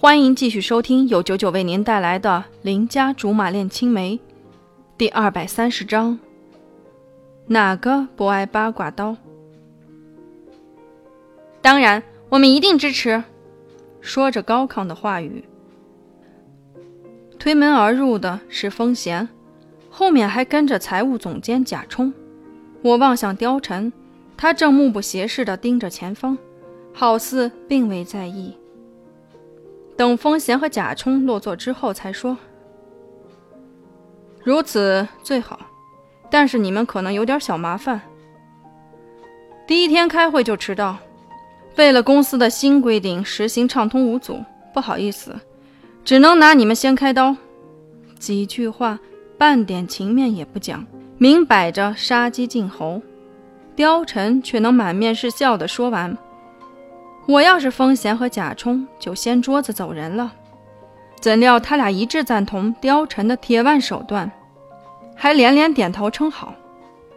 欢迎继续收听由九九为您带来的《邻家竹马恋青梅》第二百三十章。哪个不爱八卦刀？当然，我们一定支持。说着高亢的话语，推门而入的是风贤，后面还跟着财务总监贾冲。我望向貂蝉，他正目不斜视地盯着前方，好似并未在意。等风贤和贾冲落座之后，才说：“如此最好，但是你们可能有点小麻烦。第一天开会就迟到，为了公司的新规定实行畅通无阻，不好意思，只能拿你们先开刀。”几句话，半点情面也不讲，明摆着杀鸡儆猴。貂蝉却能满面是笑的说完。我要是风贤和贾冲，就掀桌子走人了。怎料他俩一致赞同貂蝉的铁腕手段，还连连点头称好，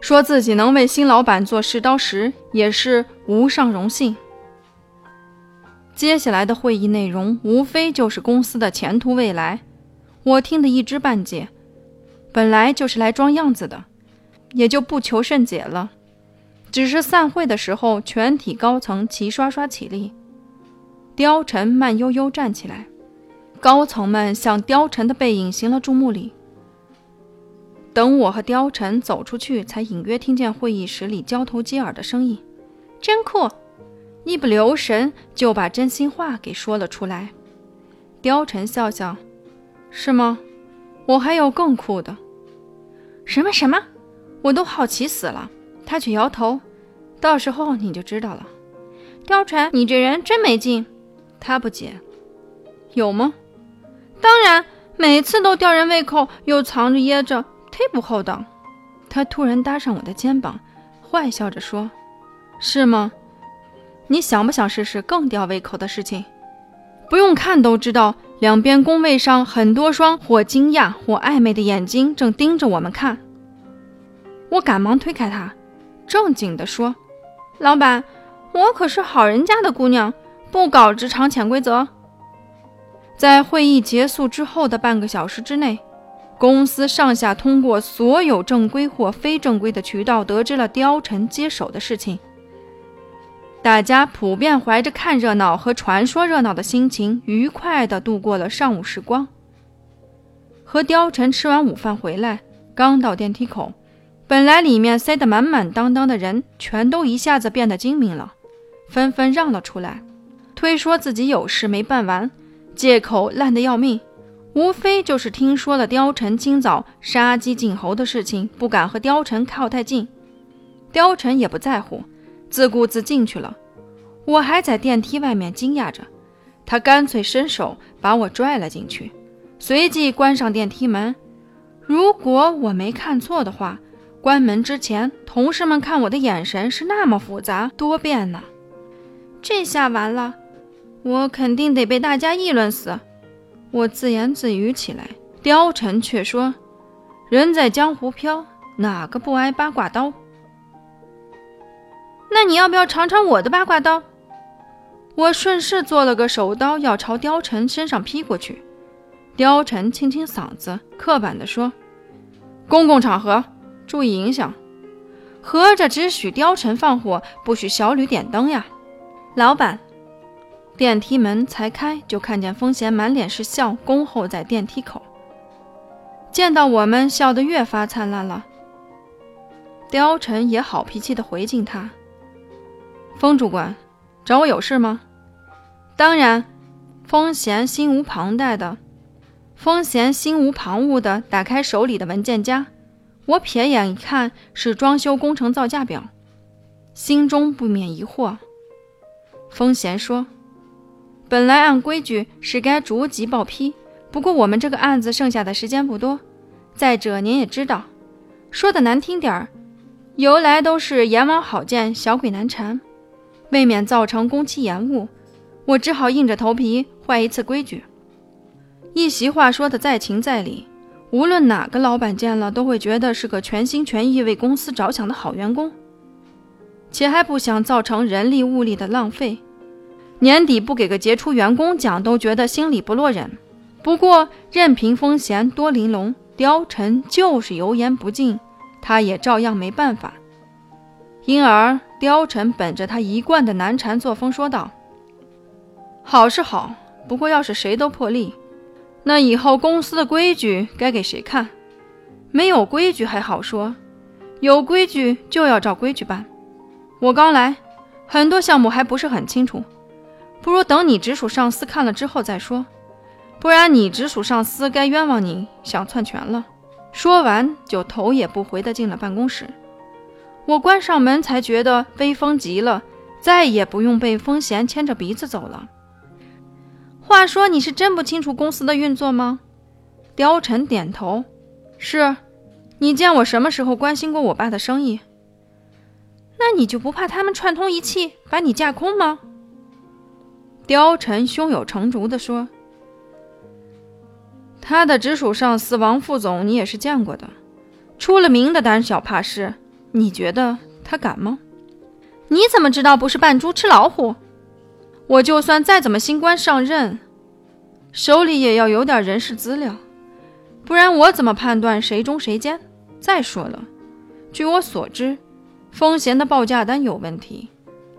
说自己能为新老板做试刀石，也是无上荣幸。接下来的会议内容无非就是公司的前途未来，我听得一知半解。本来就是来装样子的，也就不求甚解了。只是散会的时候，全体高层齐刷刷起立，貂蝉慢悠悠站起来，高层们向貂蝉的背影行了注目礼。等我和貂蝉走出去，才隐约听见会议室里交头接耳的声音：“真酷！”一不留神就把真心话给说了出来。貂蝉笑笑：“是吗？我还有更酷的。”“什么什么？我都好奇死了。”他却摇头，到时候你就知道了。貂蝉，你这人真没劲。他不解，有吗？当然，每次都吊人胃口，又藏着掖着，忒不厚道。他突然搭上我的肩膀，坏笑着说：“是吗？你想不想试试更吊胃口的事情？不用看都知道，两边工位上很多双或惊讶或暧昧的眼睛正盯着我们看。”我赶忙推开他。正经地说：“老板，我可是好人家的姑娘，不搞职场潜规则。”在会议结束之后的半个小时之内，公司上下通过所有正规或非正规的渠道得知了貂蝉接手的事情。大家普遍怀着看热闹和传说热闹的心情，愉快地度过了上午时光。和貂蝉吃完午饭回来，刚到电梯口。本来里面塞得满满当当的人，全都一下子变得精明了，纷纷让了出来，推说自己有事没办完，借口烂得要命，无非就是听说了貂蝉今早杀鸡儆猴的事情，不敢和貂蝉靠太近。貂蝉也不在乎，自顾自进去了。我还在电梯外面惊讶着，他干脆伸手把我拽了进去，随即关上电梯门。如果我没看错的话。关门之前，同事们看我的眼神是那么复杂多变呢。这下完了，我肯定得被大家议论死。我自言自语起来。貂蝉却说：“人在江湖飘，哪个不挨八卦刀？那你要不要尝尝我的八卦刀？”我顺势做了个手刀，要朝貂蝉身上劈过去。貂蝉清清嗓子，刻板地说：“公共场合。”注意影响，合着只许貂蝉放火，不许小吕点灯呀！老板，电梯门才开，就看见风贤满脸是笑，恭候在电梯口。见到我们，笑得越发灿烂了。貂蝉也好脾气的回敬他：“风主管，找我有事吗？”当然。风贤心无旁贷的，风贤心无旁骛的打开手里的文件夹。我瞥眼一看，是装修工程造价表，心中不免疑惑。风贤说：“本来按规矩是该逐级报批，不过我们这个案子剩下的时间不多。再者您也知道，说的难听点儿，由来都是阎王好见，小鬼难缠。未免造成工期延误，我只好硬着头皮坏一次规矩。一席话说的再情再理。”无论哪个老板见了，都会觉得是个全心全意为公司着想的好员工，且还不想造成人力物力的浪费。年底不给个杰出员工奖，都觉得心里不落忍。不过，任凭风贤多玲珑，貂蝉就是油盐不进，他也照样没办法。因而，貂蝉本着他一贯的难缠作风说道：“好是好，不过要是谁都破例，那以后公司的规矩该给谁看？没有规矩还好说，有规矩就要照规矩办。我刚来，很多项目还不是很清楚，不如等你直属上司看了之后再说。”不然你直属上司该冤枉你想篡权了。说完，就头也不回地进了办公室。我关上门，才觉得威风极了，再也不用被风贤牵着鼻子走了。话说，你是真不清楚公司的运作吗？貂蝉点头：“是。你见我什么时候关心过我爸的生意？那你就不怕他们串通一气把你架空吗？”貂蝉胸有成竹地说。他的直属上司王副总，你也是见过的，出了名的胆小怕事。你觉得他敢吗？你怎么知道不是扮猪吃老虎？我就算再怎么新官上任，手里也要有点人事资料，不然我怎么判断谁忠谁奸？再说了，据我所知，风贤的报价单有问题，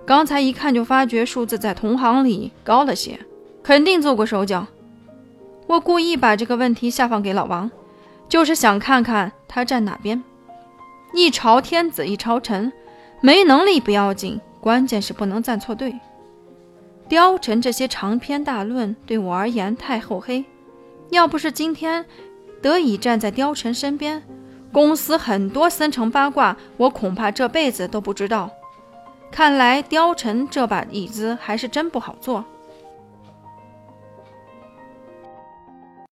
刚才一看就发觉数字在同行里高了些，肯定做过手脚。我故意把这个问题下放给老王，就是想看看他站哪边。一朝天子一朝臣，没能力不要紧，关键是不能站错队。貂蝉这些长篇大论对我而言太厚黑，要不是今天得以站在貂蝉身边，公司很多深层八卦我恐怕这辈子都不知道。看来貂蝉这把椅子还是真不好坐。